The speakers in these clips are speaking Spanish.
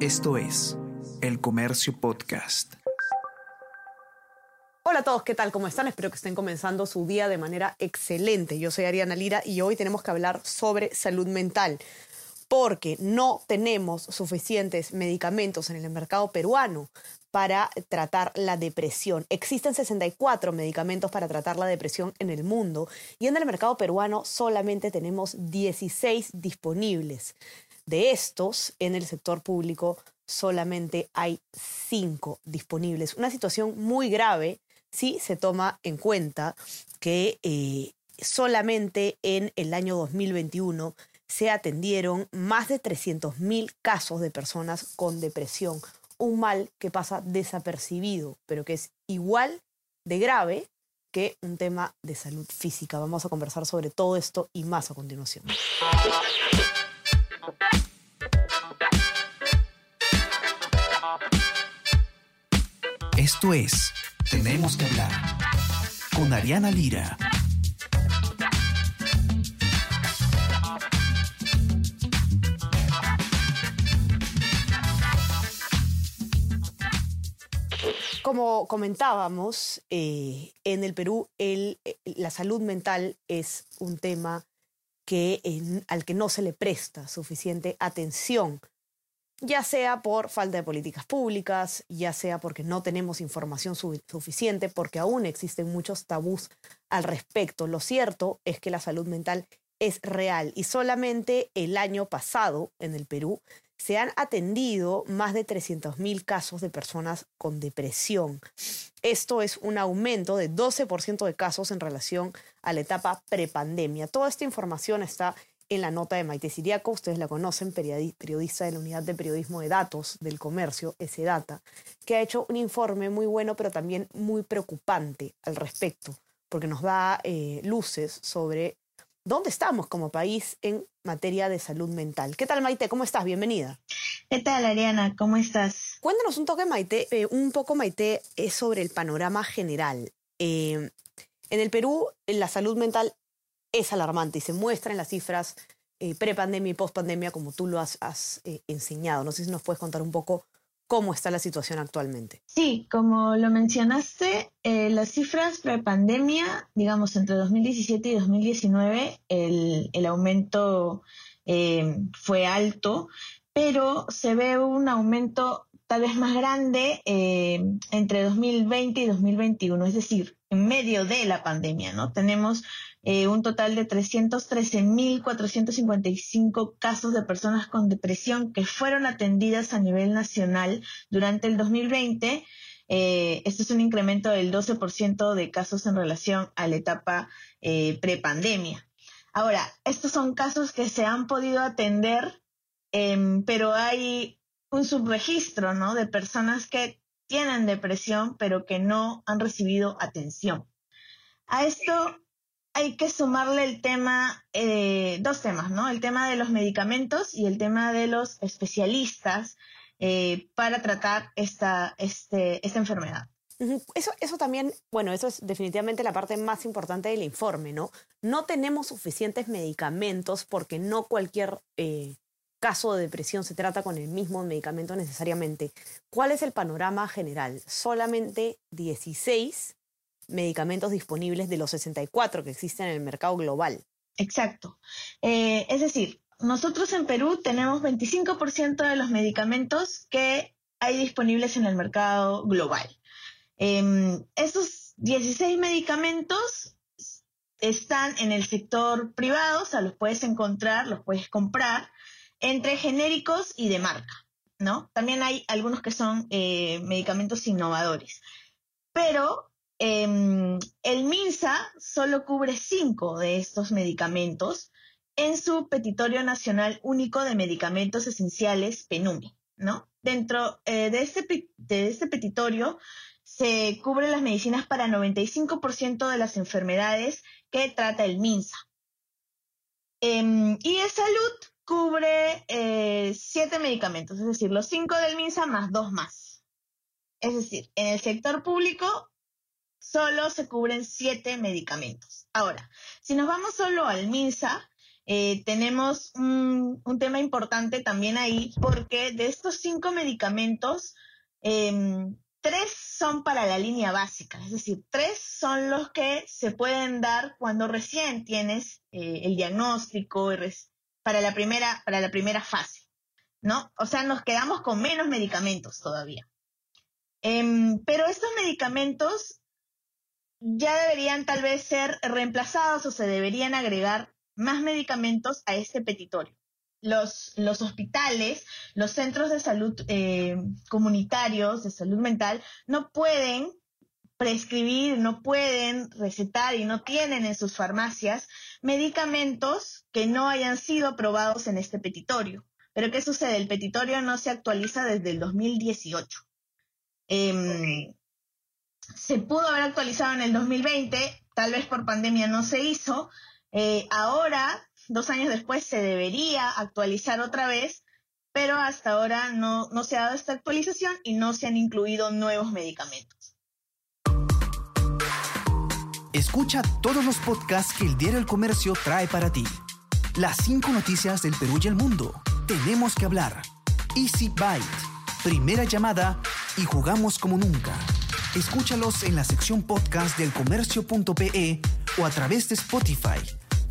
Esto es El Comercio Podcast. Hola a todos, ¿qué tal? ¿Cómo están? Espero que estén comenzando su día de manera excelente. Yo soy Ariana Lira y hoy tenemos que hablar sobre salud mental porque no tenemos suficientes medicamentos en el mercado peruano para tratar la depresión. Existen 64 medicamentos para tratar la depresión en el mundo y en el mercado peruano solamente tenemos 16 disponibles. De estos, en el sector público solamente hay cinco disponibles. Una situación muy grave si se toma en cuenta que eh, solamente en el año 2021 se atendieron más de 300.000 casos de personas con depresión, un mal que pasa desapercibido, pero que es igual de grave que un tema de salud física. Vamos a conversar sobre todo esto y más a continuación. Esto es Tenemos que hablar con Ariana Lira. Como comentábamos, eh, en el Perú eh, la salud mental es un tema que, al que no se le presta suficiente atención ya sea por falta de políticas públicas, ya sea porque no tenemos información suficiente, porque aún existen muchos tabús al respecto. Lo cierto es que la salud mental es real y solamente el año pasado en el Perú se han atendido más de 300.000 casos de personas con depresión. Esto es un aumento de 12% de casos en relación a la etapa prepandemia. Toda esta información está en la nota de Maite Siriaco, ustedes la conocen, periodista de la Unidad de Periodismo de Datos del Comercio, S-Data, que ha hecho un informe muy bueno, pero también muy preocupante al respecto, porque nos da eh, luces sobre dónde estamos como país en materia de salud mental. ¿Qué tal, Maite? ¿Cómo estás? Bienvenida. ¿Qué tal, Ariana? ¿Cómo estás? Cuéntanos un toque, Maite, eh, un poco, Maite, es sobre el panorama general. Eh, en el Perú, la salud mental es alarmante y se muestra en las cifras eh, pre-pandemia y post-pandemia como tú lo has, eh, enseñado. No sé si nos puedes contar un poco cómo está la situación actualmente. Sí, como lo mencionaste, eh, las cifras pre-pandemia, digamos, entre 2017 y 2019, el, el aumento fue alto, pero se ve un aumento tal vez más grande entre 2020 y 2021, es decir, medio de la pandemia, ¿no? Tenemos eh, un total de 313.455 casos de personas con depresión que fueron atendidas a nivel nacional durante el 2020. Eh, esto es un incremento del 12% de casos en relación a la etapa eh, prepandemia. Ahora, estos son casos que se han podido atender, em, pero hay un subregistro, ¿no? De personas que tienen depresión, pero que no han recibido atención. A esto hay que sumarle el tema, eh, dos temas, ¿no? El tema de los medicamentos y el tema de los especialistas eh, para tratar esta, este, esta enfermedad. Eso, eso también, bueno, eso es definitivamente la parte más importante del informe, ¿no? No tenemos suficientes medicamentos porque no cualquier eh, caso de depresión se trata con el mismo medicamento necesariamente. ¿Cuál es el panorama general? Solamente 16 medicamentos disponibles de los 64 que existen en el mercado global. Exacto. Eh, es decir, nosotros en Perú tenemos 25% de los medicamentos que hay disponibles en el mercado global. Eh, esos 16 medicamentos están en el sector privado, o sea, los puedes encontrar, los puedes comprar entre genéricos y de marca, ¿no? También hay algunos que son eh, medicamentos innovadores. Pero Em, el MINSA solo cubre cinco de estos medicamentos en su Petitorio Nacional Único de Medicamentos Esenciales, PENUME, ¿no? Dentro eh, de, este, de este petitorio se cubren las medicinas para 95% de las enfermedades que trata el MINSA. Em, y de salud cubre eh, siete medicamentos, es decir, los cinco del MINSA más dos más. Es decir, en el sector público solo se cubren siete medicamentos. Ahora, si nos vamos solo al MINSA, eh, tenemos un, tema importante también ahí, porque de estos cinco medicamentos, em, tres son para la línea básica, es decir, tres son los que se pueden dar cuando recién tienes eh, el diagnóstico para la primera, para la primera fase, ¿no? O sea, nos quedamos con menos medicamentos todavía. Em, pero estos medicamentos ya deberían tal vez ser reemplazados o se deberían agregar más medicamentos a este petitorio. Los, los hospitales, los centros de salud eh, comunitarios, de salud mental, no pueden prescribir, no pueden recetar y no tienen en sus farmacias medicamentos que no hayan sido aprobados en este petitorio. Pero ¿qué sucede? El petitorio no se actualiza desde el 2018. Em, se pudo haber actualizado en el 2020, tal vez por pandemia no se hizo. Eh, ahora, dos años después, se debería actualizar otra vez, pero hasta ahora no, no se ha dado esta actualización y no se han incluido nuevos medicamentos. Escucha todos los podcasts que el Diario El Comercio trae para ti. Las cinco noticias del Perú y el mundo. Tenemos que hablar. Easy Byte. Primera llamada y jugamos como nunca. Escúchalos en la sección podcast del comercio.pe o a través de Spotify,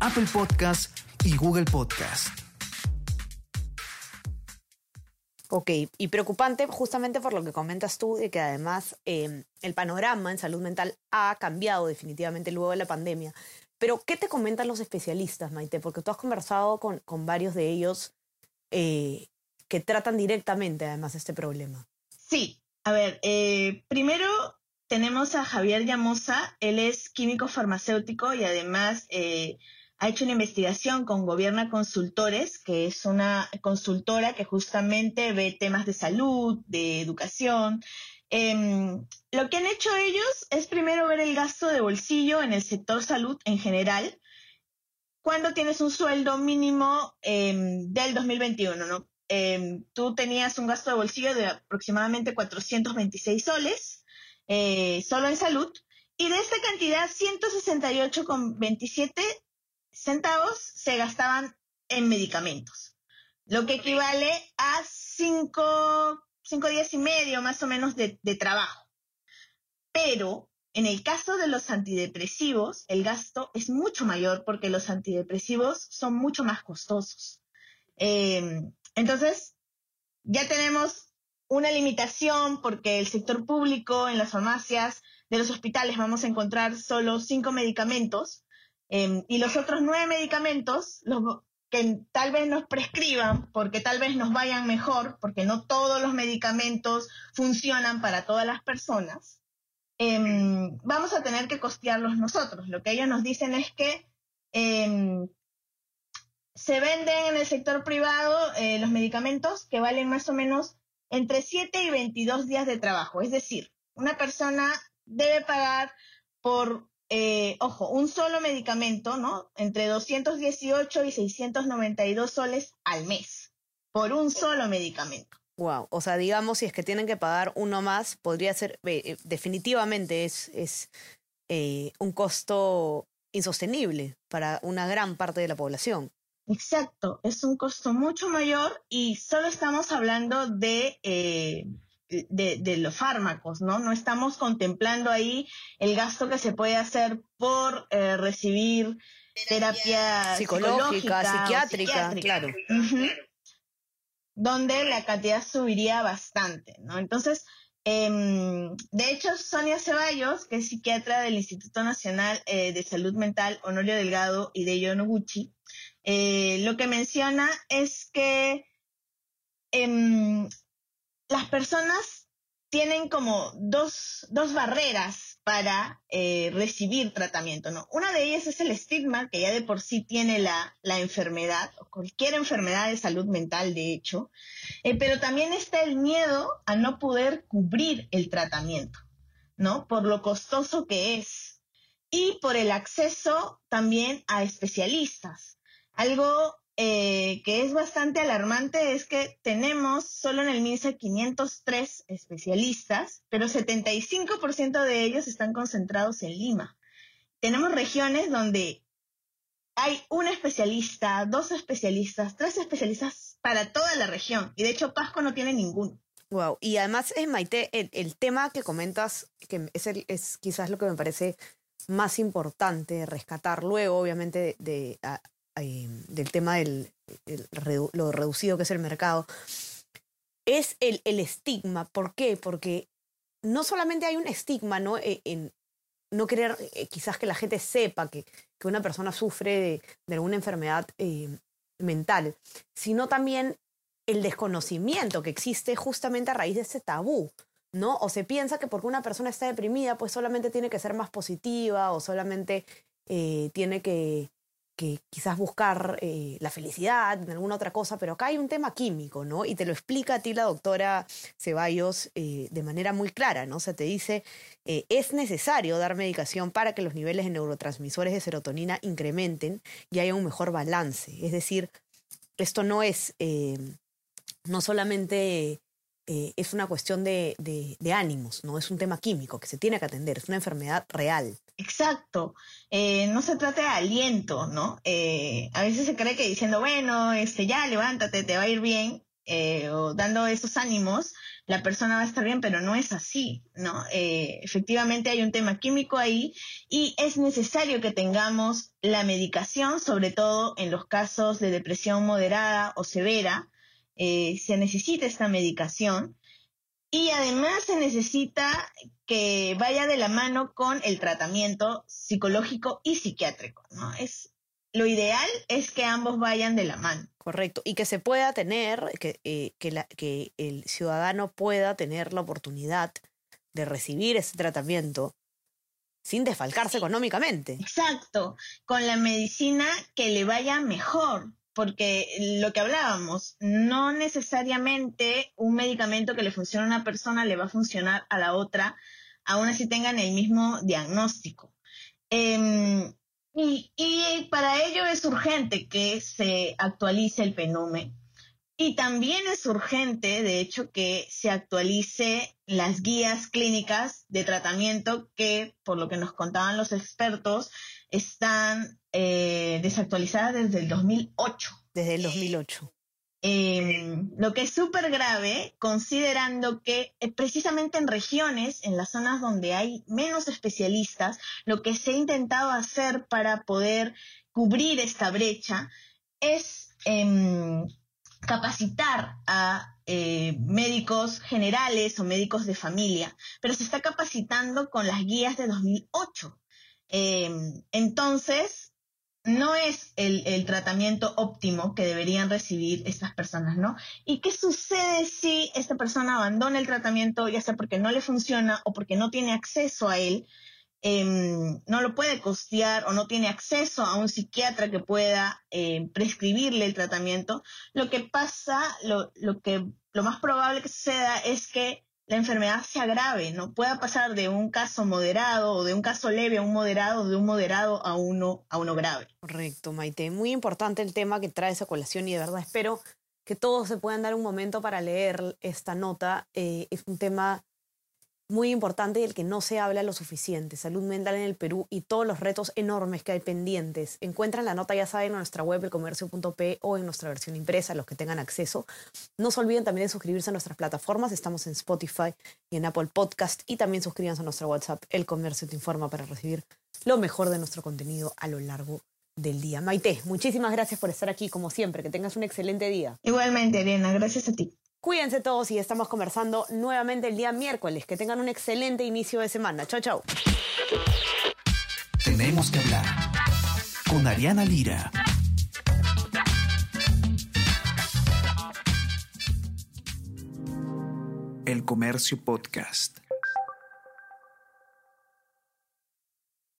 Apple Podcast y Google Podcast. Ok, y preocupante justamente por lo que comentas tú, de que además em, el panorama en salud mental ha cambiado definitivamente luego de la pandemia. Pero, ¿qué te comentan los especialistas, Maite? Porque tú has conversado con, con varios de ellos eh, que tratan directamente además este problema. Sí, a ver, eh, primero tenemos a Javier Llamosa, él es químico farmacéutico y además eh, ha hecho una investigación con Gobierna Consultores, que es una consultora que justamente ve temas de salud, de educación. Em, lo que han hecho ellos es primero ver el gasto de bolsillo en el sector salud en general, cuando tienes un sueldo mínimo em, del 2021, ¿no? Em, tú tenías un gasto de bolsillo de aproximadamente 426 soles, eh, solo en salud, y de esta cantidad, 168,27 centavos se gastaban en medicamentos, lo que equivale a 5, días y medio más o menos de, trabajo. Pero en el caso de los antidepresivos, el gasto es mucho mayor porque los antidepresivos son mucho más costosos. Em, entonces, ya tenemos una limitación porque el sector público en las farmacias de los hospitales vamos a encontrar solo cinco medicamentos em, y los otros nueve medicamentos los, que tal vez nos prescriban porque tal vez nos vayan mejor porque no todos los medicamentos funcionan para todas las personas, em, vamos a tener que costearlos nosotros. Lo que ellos nos dicen es que em, se venden en el sector privado eh, los medicamentos que valen más o menos entre 7 y 22 días de trabajo. Es decir, una persona debe pagar por, eh, ojo, un solo medicamento, ¿no? Entre 218 y 692 soles al mes por un solo medicamento. Wow, o sea, digamos, si es que tienen que pagar uno más, podría ser, eh, definitivamente es, es un costo insostenible para una gran parte de la población. Exacto, es un costo mucho mayor y solo estamos hablando de, de, los fármacos, ¿no? No estamos contemplando ahí el gasto que se puede hacer por eh, recibir terapia psicológica, psiquiátrica, claro. Donde la cantidad subiría bastante, ¿no? Entonces, em, de hecho, Sonia Ceballos, que es psiquiatra del Instituto Nacional eh, de Salud Mental Honorio Delgado y de Yonoguchi, eh, lo que menciona es que em, las personas tienen como dos, barreras para eh, recibir tratamiento, ¿no? Una de ellas es el estigma, que ya de por sí tiene la, enfermedad, o cualquier enfermedad de salud mental, de hecho, eh, pero también está el miedo a no poder cubrir el tratamiento, ¿no? Por lo costoso que es y por el acceso también a especialistas. Algo eh, que es bastante alarmante es que tenemos solo en el MINSA 503 especialistas, pero 75% de ellos están concentrados en Lima. Tenemos regiones donde hay un especialista, dos especialistas, tres especialistas para toda la región. Y de hecho, Pasco no tiene ninguno. Wow. Y además, es Maite, el, tema que comentas, que es, es quizás lo que me parece más importante rescatar luego, obviamente, de, del tema del lo reducido que es el mercado, es el, el, estigma. ¿Por qué? Porque no solamente hay un estigma ¿no? E, en, no querer eh, quizás que la gente sepa que, que una persona sufre de, alguna enfermedad eh, mental, sino también el desconocimiento que existe justamente a raíz de ese tabú, ¿no? O se piensa que porque una persona está deprimida, pues solamente tiene que ser más positiva o solamente eh, tiene que, que quizás buscar eh, la felicidad en alguna otra cosa, pero acá hay un tema químico, ¿no? Y te lo explica a ti la doctora Ceballos eh, de manera muy clara, ¿no? O sea, te dice, eh, es necesario dar medicación para que los niveles de neurotransmisores de serotonina incrementen y haya un mejor balance. Es decir, esto no es, no solamente es una cuestión de, de ánimos, ¿no? Es un tema químico que se tiene que atender, es una enfermedad real. Exacto. Eh, no se trata de aliento, ¿no? Eh, a veces se cree que diciendo, bueno, este, ya levántate, te va a ir bien, eh, o dando esos ánimos, la persona va a estar bien, pero no es así, ¿no? efectivamente hay un tema químico ahí y es necesario que tengamos la medicación, sobre todo en los casos de depresión moderada o severa, se necesita esta medicación y además se necesita que vaya de la mano con el tratamiento psicológico y psiquiátrico, ¿no? Es, lo ideal es que ambos vayan de la mano. Correcto. Y que se pueda tener, que, eh, que, la, que el ciudadano pueda tener la oportunidad de recibir ese tratamiento sin desfalcarse económicamente. Exacto, con la medicina que le vaya mejor, porque lo que hablábamos, no necesariamente un medicamento que le funcione a una persona le va a funcionar a la otra, aún así tengan el mismo diagnóstico. Em, y, para ello es urgente que se actualice el PENUME. Y también es urgente, de hecho, que se actualice las guías clínicas de tratamiento que, por lo que nos contaban los expertos, están eh, desactualizada desde el 2008. Desde el 2008. Em, lo que es súper grave, considerando que eh, precisamente en regiones, en las zonas donde hay menos especialistas, lo que se ha intentado hacer para poder cubrir esta brecha es em, capacitar a eh, médicos generales o médicos de familia, pero se está capacitando con las guías de 2008. Em, entonces, no es el, tratamiento óptimo que deberían recibir estas personas, ¿no? ¿Y qué sucede si esta persona abandona el tratamiento, ya sea porque no le funciona o porque no tiene acceso a él, em, no lo puede costear o no tiene acceso a un psiquiatra que pueda eh, prescribirle el tratamiento? Lo que pasa, lo, lo, que, lo más probable que suceda es que la enfermedad se agrave, ¿no? Pueda pasar de un caso moderado o de un caso leve a un moderado, de un moderado a uno, a uno grave. Correcto, Maite. Muy importante el tema que trae esa colación y de verdad espero que todos se puedan dar un momento para leer esta nota. Eh, es un tema muy importante y del que no se habla lo suficiente. Salud mental en el Perú y todos los retos enormes que hay pendientes. Encuentran la nota, ya saben, en nuestra web, elcomercio.p o en nuestra versión impresa, los que tengan acceso. No se olviden también de suscribirse a nuestras plataformas. Estamos en Spotify y en Apple Podcast. Y también suscríbanse a nuestro WhatsApp, El Comercio Te Informa, para recibir lo mejor de nuestro contenido a lo largo del día. Maite, muchísimas gracias por estar aquí, como siempre. Que tengas un excelente día. Igualmente, Elena, gracias a ti. Cuídense todos y estamos conversando nuevamente el día miércoles. Que tengan un excelente inicio de semana. Chao, chao. Tenemos que hablar con Ariana Lira. El Comercio Podcast.